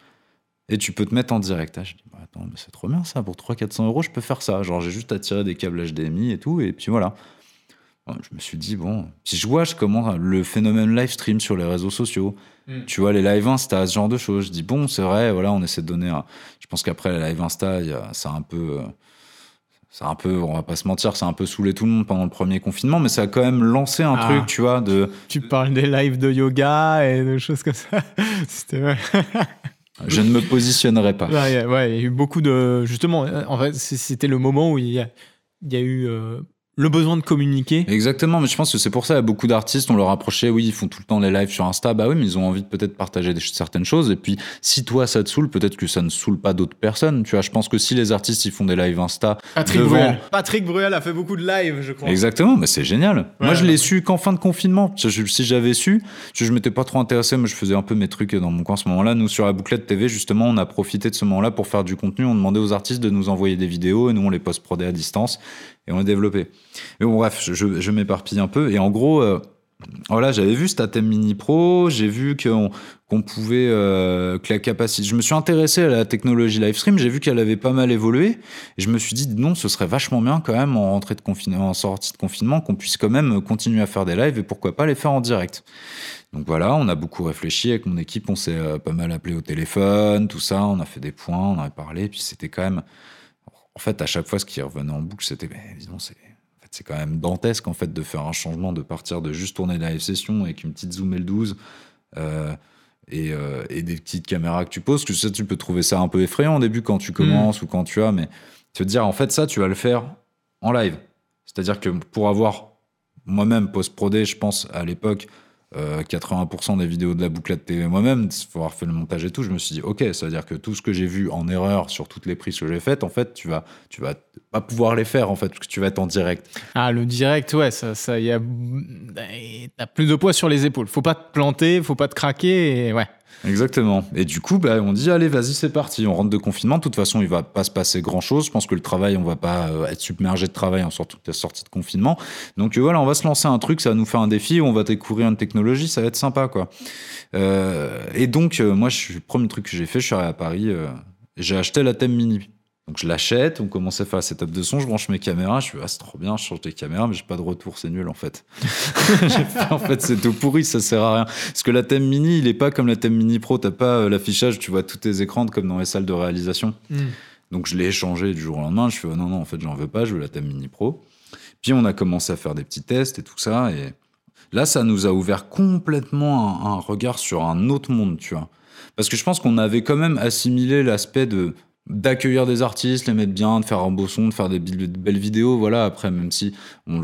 Et tu peux te mettre en direct. Ah, je dis, bah, attends, mais c'est trop bien ça, pour 300-400 euros, je peux faire ça. Genre, j'ai juste à tirer des câbles HDMI et tout, et puis voilà. Je me suis dit, bon, si je vois je comment le phénomène live stream sur les réseaux sociaux, Mm. tu vois, les live Insta, ce genre de choses, je dis, bon, c'est vrai, voilà, on essaie de donner. un- Je pense qu'après, les live Insta, il y a- c'est un peu. C'est un peu, on va pas se mentir, c'est un peu saoulé tout le monde pendant le premier confinement, mais ça a quand même lancé un Ah. truc, tu vois, de. Tu parles des lives de yoga et de choses comme ça. C'était ouais. Je ne me positionnerai pas. Ouais, il y a- eu beaucoup de. Justement, en fait, c'était le moment où il y a, il y a eu euh, le besoin de communiquer. Exactement, mais je pense que c'est pour ça, beaucoup d'artistes, on leur approchait, oui, ils font tout le temps les lives sur Insta, bah oui, mais ils ont envie de peut-être partager des, certaines choses, et puis si toi ça te saoule, peut-être que ça ne saoule pas d'autres personnes, tu vois, je pense que si les artistes ils font des lives Insta, Patrick devant- Bruel. Patrick Bruel a fait beaucoup de lives, je crois. Exactement, mais c'est génial. Moi, je ouais. l'ai su qu'en fin de confinement. Si j'avais su, je, je m'étais pas trop intéressé, mais je faisais un peu mes trucs dans mon coin à ce moment-là. Nous, sur la bouclette TV, justement, on a profité de ce moment-là pour faire du contenu. On demandait aux artistes de nous envoyer des vidéos et nous, on les post-prodait à distance et on les développait. Mais bon, bref, je, m'éparpille un peu. Et en gros, euh, voilà, j'avais vu Statem Mini Pro, j'ai vu qu'on pouvait, euh, que la capacité. Je me suis intéressé à la technologie live stream, j'ai vu qu'elle avait pas mal évolué. Et je me suis dit, non, ce serait vachement bien quand même en rentrée de en sortie de confinement, qu'on puisse quand même continuer à faire des lives et pourquoi pas les faire en direct. Donc voilà, on a beaucoup réfléchi avec mon équipe, on s'est euh, pas mal appelé au téléphone, tout ça, on a fait des points, on en a parlé, puis c'était quand même. En fait, à chaque fois, ce qui revenait en boucle, c'était, mais disons, c'est. En fait, c'est quand même dantesque en fait de faire un changement, de partir de juste tourner la live session avec une petite zoom L12 euh, et, euh, et des petites caméras que tu poses. Que ça, tu peux trouver ça un peu effrayant au début quand tu commences ou quand tu as, mais te dire en fait ça, tu vas le faire en live. C'est-à-dire que pour avoir moi-même post-prodé, je pense à l'époque, euh, 80% des vidéos de la bouclette TV moi-même, faut avoir fait le montage et tout, je me suis dit, ok, ça veut dire que tout ce que j'ai vu en erreur sur toutes les prises que j'ai faites, en fait, tu vas, tu vas pas pouvoir les faire, en fait, parce que tu vas être en direct. Ah, le direct, ouais, ça, ça, y a. T'as plus de poids sur les épaules. Faut pas te planter, faut pas te craquer, et ouais. Exactement. Et du coup, bah, on dit allez, vas-y, c'est parti. On rentre de confinement. De toute façon, il va pas se passer grand-chose. Je pense que le travail, on va pas euh, être submergé de travail en sortant de sortie de confinement. Donc euh, voilà, on va se lancer un truc, ça va nous faire un défi. On va découvrir une technologie, ça va être sympa, quoi. Euh, et donc, moi, je le premier truc que j'ai fait, je suis arrivé à Paris. j'ai acheté la thème mini. Donc je l'achète, on commence à faire la setup de son, je branche mes caméras, je suis ah c'est trop bien, je change les caméras, mais j'ai pas de retour, c'est nul en fait. En fait c'est tout pourri, ça sert à rien. Parce que la thème mini, il est pas comme la thème mini pro, t'as pas euh, l'affichage, tu vois tous tes écrans comme dans les salles de réalisation. Donc je l'ai échangé du jour au lendemain, je fais oh, non non en fait j'en veux pas, je veux la thème mini pro. Puis on a commencé à faire des petits tests et tout ça et là ça nous a ouvert complètement un, un regard sur un autre monde, tu vois. Parce que je pense qu'on avait quand même assimilé l'aspect de d'accueillir des artistes, les mettre bien, de faire un beau son, de faire des, belles vidéos, voilà, après, même si on,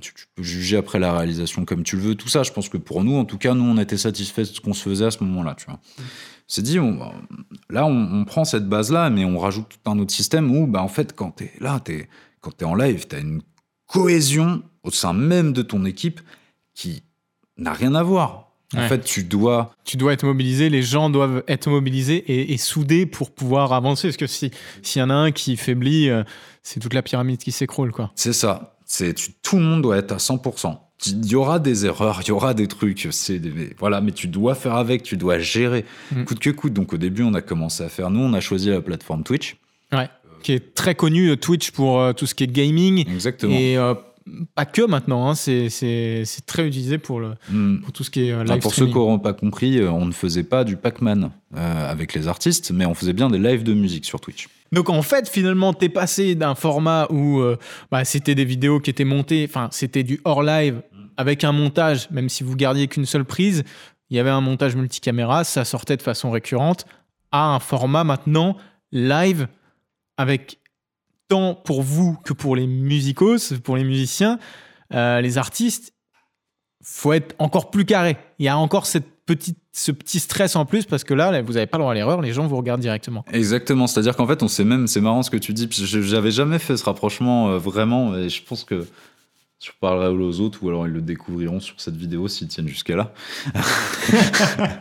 tu, peux juger après la réalisation comme tu le veux, tout ça, je pense que pour nous, en tout cas, nous, on était satisfaits de ce qu'on se faisait à ce moment-là, tu vois. C'est dit, on- là, on, prend cette base-là, mais on rajoute tout un autre système où, bah, en fait, quand t'es là, t'es quand tu es en live, tu as une cohésion au sein même de ton équipe qui n'a rien à voir. En Ouais. fait, tu dois. Tu dois être mobilisé, les gens doivent être mobilisés et, et soudés pour pouvoir avancer. Parce que si- s'il y en a un qui faiblit, euh, c'est toute la pyramide qui s'écroule, quoi. C'est ça. C'est tu- tout le monde doit être à 100%. Il y aura des erreurs, il y aura des trucs, c'est des- mais voilà, mais tu dois faire avec, tu dois gérer Mm. coûte que coûte. Donc au début, on a commencé à faire. Nous, on a choisi la plateforme Twitch. Qui est très connu, euh, Twitch, pour euh, tout ce qui est gaming. Exactement. Et euh, pas que maintenant, hein, c'est- très utilisé pour, le, Mm. pour tout ce qui est euh, live pour ceux qui n'auront pas compris, euh, on ne faisait pas du Pac-Man euh, avec les artistes, mais on faisait bien des lives de musique sur Twitch. Donc en fait, finalement, t'es passé d'un format où euh, bah, c'était des vidéos qui étaient montées, enfin c'était du hors live avec un montage, même si vous gardiez qu'une seule prise, il y avait un montage multicaméra, ça sortait de façon récurrente, à un format maintenant live avec tant pour vous que pour les musicos, pour les musiciens, euh, les artistes, faut être encore plus carré. Il y a encore cette petite, ce petit stress en plus parce que là, vous n'avez pas le droit à l'erreur, les gens vous regardent directement. Exactement, c'est-à-dire qu'en fait, on sait même, c'est marrant ce que tu dis, j'avais jamais fait ce rapprochement euh, vraiment, et je pense que je parlerai aux autres, ou alors ils le découvriront sur cette vidéo s'ils tiennent jusqu'à là.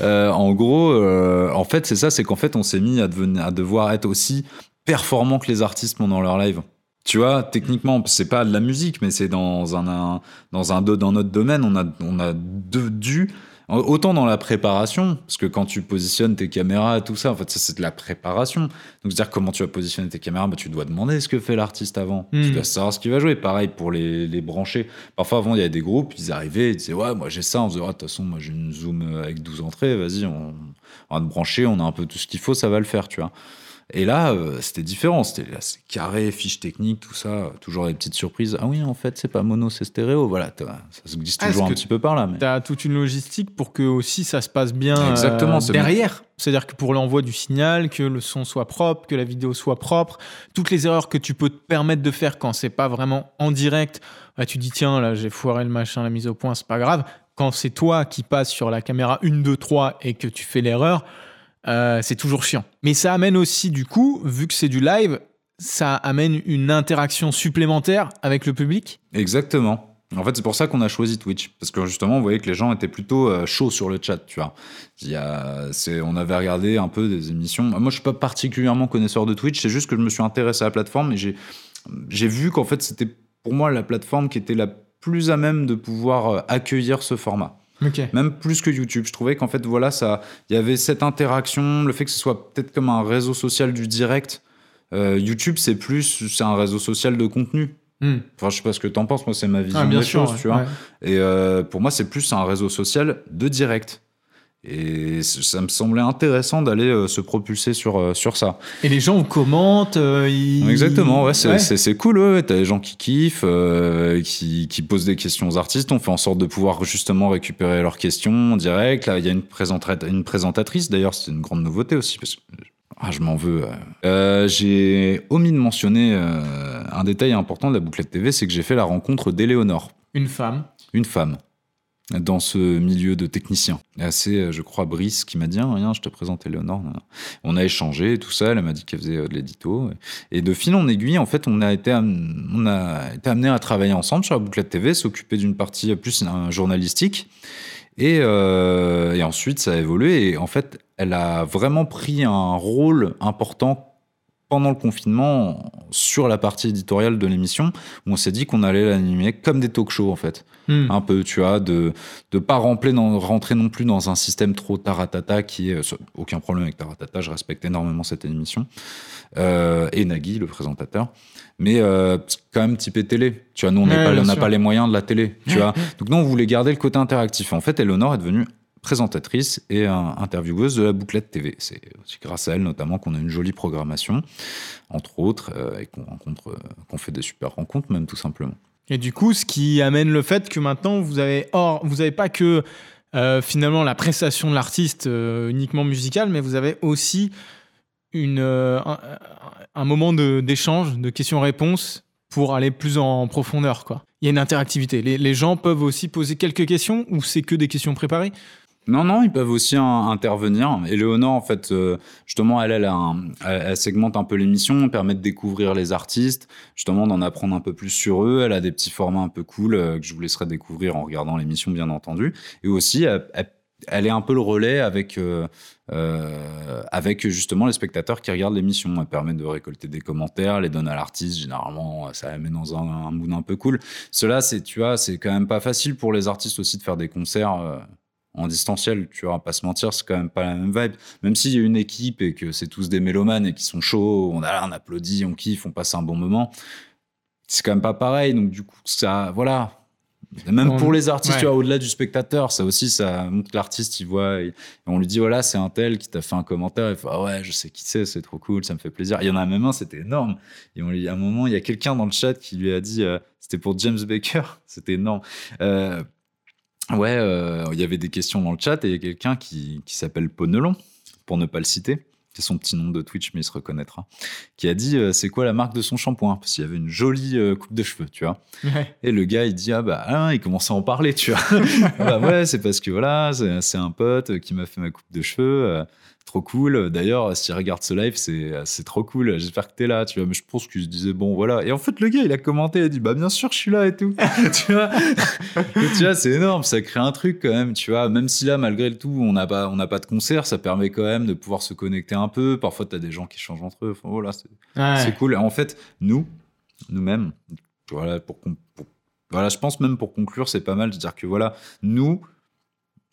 Euh, en gros, euh, en fait, c'est ça, c'est qu'en fait, on s'est mis à, devenir, à devoir être aussi performant que les artistes pendant leur live. Tu vois, techniquement, c'est pas de la musique, mais c'est dans un, un- dans un dans notre domaine, on a on a de- dû autant dans la préparation, parce que quand tu positionnes tes caméras, tout ça, en fait, ça c'est de la préparation. Donc c'est-à-dire comment tu vas positionner tes caméras, bah, tu dois demander ce que fait l'artiste avant. Tu dois savoir ce qu'il va jouer. Pareil pour les, les brancher. Parfois avant, il y a des groupes, ils arrivaient, ils disaient ouais, moi j'ai ça. On se disait Ah, de toute façon, moi j'ai une zoom avec 12 entrées. Vas-y, on, on va te brancher, on a un peu tout ce qu'il faut, ça va le faire, tu vois. Et là, euh, c'était différent. C'était là, c'est carré, fiche technique, tout ça. Toujours des petites surprises. Ah oui, en fait, c'est pas mono, c'est stéréo. Voilà, t'as- ça se glisse Ah, toujours un petit peu par là. Mais... Tu as toute une logistique pour que aussi ça se passe bien euh, Exactement, derrière. C'est-à-dire que pour l'envoi du signal, que le son soit propre, que la vidéo soit propre, toutes les erreurs que tu peux te permettre de faire quand c'est pas vraiment en direct, bah, tu dis tiens là j'ai foiré le machin, la mise au point, c'est pas grave. Quand c'est toi qui passes sur la caméra 1, 2, 3 et que tu fais l'erreur, euh, c'est toujours chiant. Mais ça amène aussi du coup, vu que c'est du live, ça amène une interaction supplémentaire avec le public. Exactement. En fait, c'est pour ça qu'on a choisi Twitch. Parce que justement, on voyait que les gens étaient plutôt euh, chauds sur le chat, tu vois. On avait regardé un peu des émissions. Moi, je suis pas particulièrement connaisseur de Twitch, c'est juste que je me suis intéressé à la plateforme et j'ai, j'ai vu qu'en fait, c'était pour moi la plateforme qui était la plus à même de pouvoir euh, accueillir ce format. Même plus que YouTube. Je trouvais qu'en fait, voilà, ça, il y avait cette interaction, le fait que ce soit peut-être comme un réseau social du direct. Euh, YouTube, c'est plus, c'est un réseau social de contenu. Hmm. Enfin, je sais pas ce que t'en penses, moi, c'est ma vision Ah, bien des sûr. choses, ouais, tu vois. ouais. Et euh, pour moi, c'est plus un réseau social de direct. Et ça me semblait intéressant d'aller euh, se propulser sur, euh, sur ça. Et les gens commentent. euh, ils- Exactement, ouais, c'est Ouais. cool. Ouais. T'as des gens qui kiffent, euh, qui, qui posent des questions aux artistes. On fait en sorte de pouvoir justement récupérer leurs questions en direct. Là, il y a une, présenta- une présentatrice, d'ailleurs, c'est une grande nouveauté aussi. Parce que, ah, je m'en veux. euh. J'ai omis de mentionner un détail important de la bouclette TV, c'est que j'ai fait la rencontre d'Éléonore. Une femme. une femme dans ce milieu de technicien. Assez, euh, je crois, Brice qui m'a dit Ah, Viens, je te présente Eleonore. On a échangé tout ça. Elle m'a dit qu'elle faisait euh, de l'édito. Et de fil en aiguille, en fait, on a été, am- on a été amené à travailler ensemble sur la bouclette TV, s'occuper d'une partie plus euh, journalistique. Et, euh, et ensuite, ça a évolué. Et en fait, elle a vraiment pris un rôle important pendant le confinement sur la partie éditoriale de l'émission, où on s'est dit qu'on allait l'animer comme des talk shows, en fait Hmm. un peu, tu vois, de de pas rentrer, dans, rentrer non plus dans un système trop taratata qui est aucun problème avec taratata, je respecte énormément cette émission Euh, et Nagui le présentateur, mais euh, quand même typé télé. Tu vois, nous on Ouais, n'a pas les moyens de la télé, tu vois. Donc nous on voulait garder le côté interactif. En fait, Eleonore est devenue présentatrice et intervieweuse de la bouclette TV. C'est aussi grâce à elle notamment qu'on a une jolie programmation, entre autres, euh, et euh, qu'on fait des super rencontres même tout simplement. Et du coup, ce qui amène le fait que maintenant, vous avez, or, vous avez pas que euh, finalement la prestation de l'artiste uniquement musicale, mais vous avez aussi une, un, un moment d'échange, de, questions-réponses pour aller plus en profondeur. Il y a une interactivité. Les, les gens peuvent aussi poser quelques questions ou c'est que des questions préparées? Non, non, ils peuvent aussi intervenir. Et Léonore, en fait, euh, justement, elle, elle, elle, segmente un peu l'émission, permet de découvrir les artistes, justement d'en apprendre un peu plus sur eux. Elle a des petits formats un peu cool euh, que je vous laisserai découvrir en regardant l'émission, bien entendu. Et aussi, elle, est un peu le relais avec, euh, avec justement les spectateurs qui regardent l'émission. Elle permet de récolter des commentaires, les donne à l'artiste. Généralement, ça la met dans un, un mood un peu cool. Cela, c'est, tu vois, c'est quand même pas facile pour les artistes aussi de faire des concerts en distanciel, tu vois, pas se mentir, c'est quand même pas la même vibe. Même s'il y a une équipe et que c'est tous des mélomanes et qui sont chauds, on a on applaudit, on kiffe, on passe un bon moment, c'est quand même pas pareil. Donc du coup, ça, voilà. Même pour les artistes, tu vois, au-delà du spectateur, ça aussi, ça montre l'artiste, il voit, et on lui dit, voilà, c'est un tel qui t'a fait un commentaire, il fait, ah ouais, je sais qui c'est, c'est trop cool, ça me fait plaisir. Il y en a même un, c'était énorme. Et on lui, à un moment, il y a quelqu'un dans le chat qui lui a dit, euh, c'était pour James Baker, c'était énorme. Euh, Ouais, euh, il y avait des questions dans le chat et il y a quelqu'un qui, qui s'appelle Ponelon, pour ne pas le citer. C'est son petit nom de Twitch, mais il se reconnaîtra. Qui a dit euh, c'est quoi la marque de son shampoing? Parce qu'il y avait une jolie euh, coupe de cheveux, tu vois. Et le gars, il dit ah bah ah, il commence à en parler, tu vois. ah bah ouais, c'est parce que voilà, c'est un pote qui m'a fait ma coupe de cheveux trop cool. D'ailleurs, si tu regardes ce live, c'est trop cool. J'espère que tu es là, tu vois. Mais je pense que je disais, bon, voilà. Et en fait, le gars, il a commenté, il a dit, bah, bien sûr, je suis là et tout. tu vois, tu vois c'est énorme. Ça crée un truc quand même, tu vois. Même si là, malgré le tout, on n'a pas, on pas de concert, ça permet quand même de pouvoir se connecter un peu. Parfois, tu as des gens qui changent entre eux. Enfin, voilà, c'est cool. en fait, nous, nous-mêmes, voilà, pour, pour, voilà, je pense même pour conclure, c'est pas mal de dire que voilà, nous,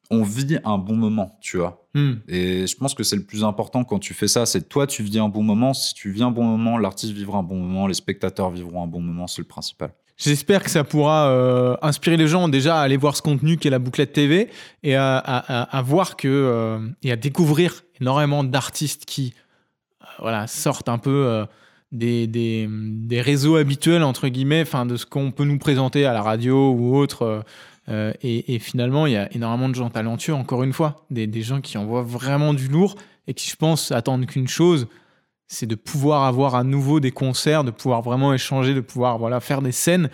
on vit un bon moment, tu vois. Hmm. Et je pense que c'est le plus important quand tu fais ça, c'est toi, tu vis un bon moment. Si tu vis un bon moment, l'artiste vivra un bon moment, les spectateurs vivront un bon moment, c'est le principal. J'espère que ça pourra euh, inspirer les gens déjà à aller voir ce contenu qu'est la bouclette TV et à, voir que euh, et à découvrir énormément d'artistes qui euh, voilà sortent un peu des, des, réseaux habituels entre guillemets, enfin de ce qu'on peut nous présenter à la radio ou autre euh, et, finalement, il y a énormément de gens talentueux, encore une fois, des, gens qui envoient vraiment du lourd et qui, je pense, attendent qu'une chose, c'est de pouvoir avoir à nouveau des concerts, de pouvoir vraiment échanger, de pouvoir voilà, faire des scènes,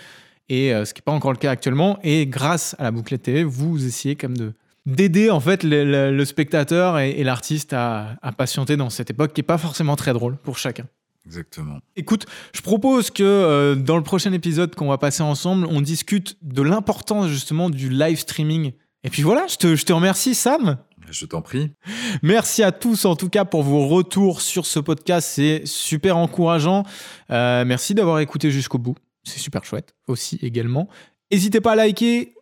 et euh, ce qui n'est pas encore le cas actuellement. Et grâce à la bouclette TV, vous essayez comme de d'aider en fait le, spectateur et, l'artiste à, à patienter dans cette époque qui n'est pas forcément très drôle pour chacun. Exactement. Écoute, je propose que euh, dans le prochain épisode qu'on va passer ensemble, on discute de l'importance justement du live streaming. Et puis voilà, je te, je te remercie Sam. Je t'en prie. Merci à tous en tout cas pour vos retours sur ce podcast, c'est super encourageant. Euh, merci d'avoir écouté jusqu'au bout, c'est super chouette aussi également. N'hésitez pas à liker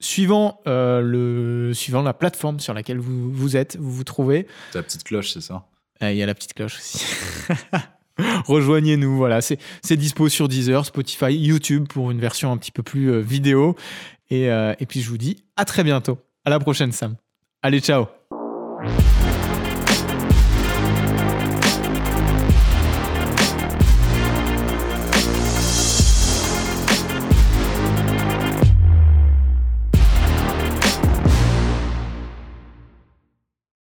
suivant, euh, le, suivant la plateforme sur laquelle vous, vous êtes, vous vous trouvez. La petite cloche, c'est ça? Il y a la petite cloche aussi. Rejoignez-nous, voilà, c'est dispo sur Deezer, Spotify, YouTube pour une version un petit peu plus euh, vidéo. Et, euh, et puis je vous dis à très bientôt. À la prochaine, Sam. Allez, ciao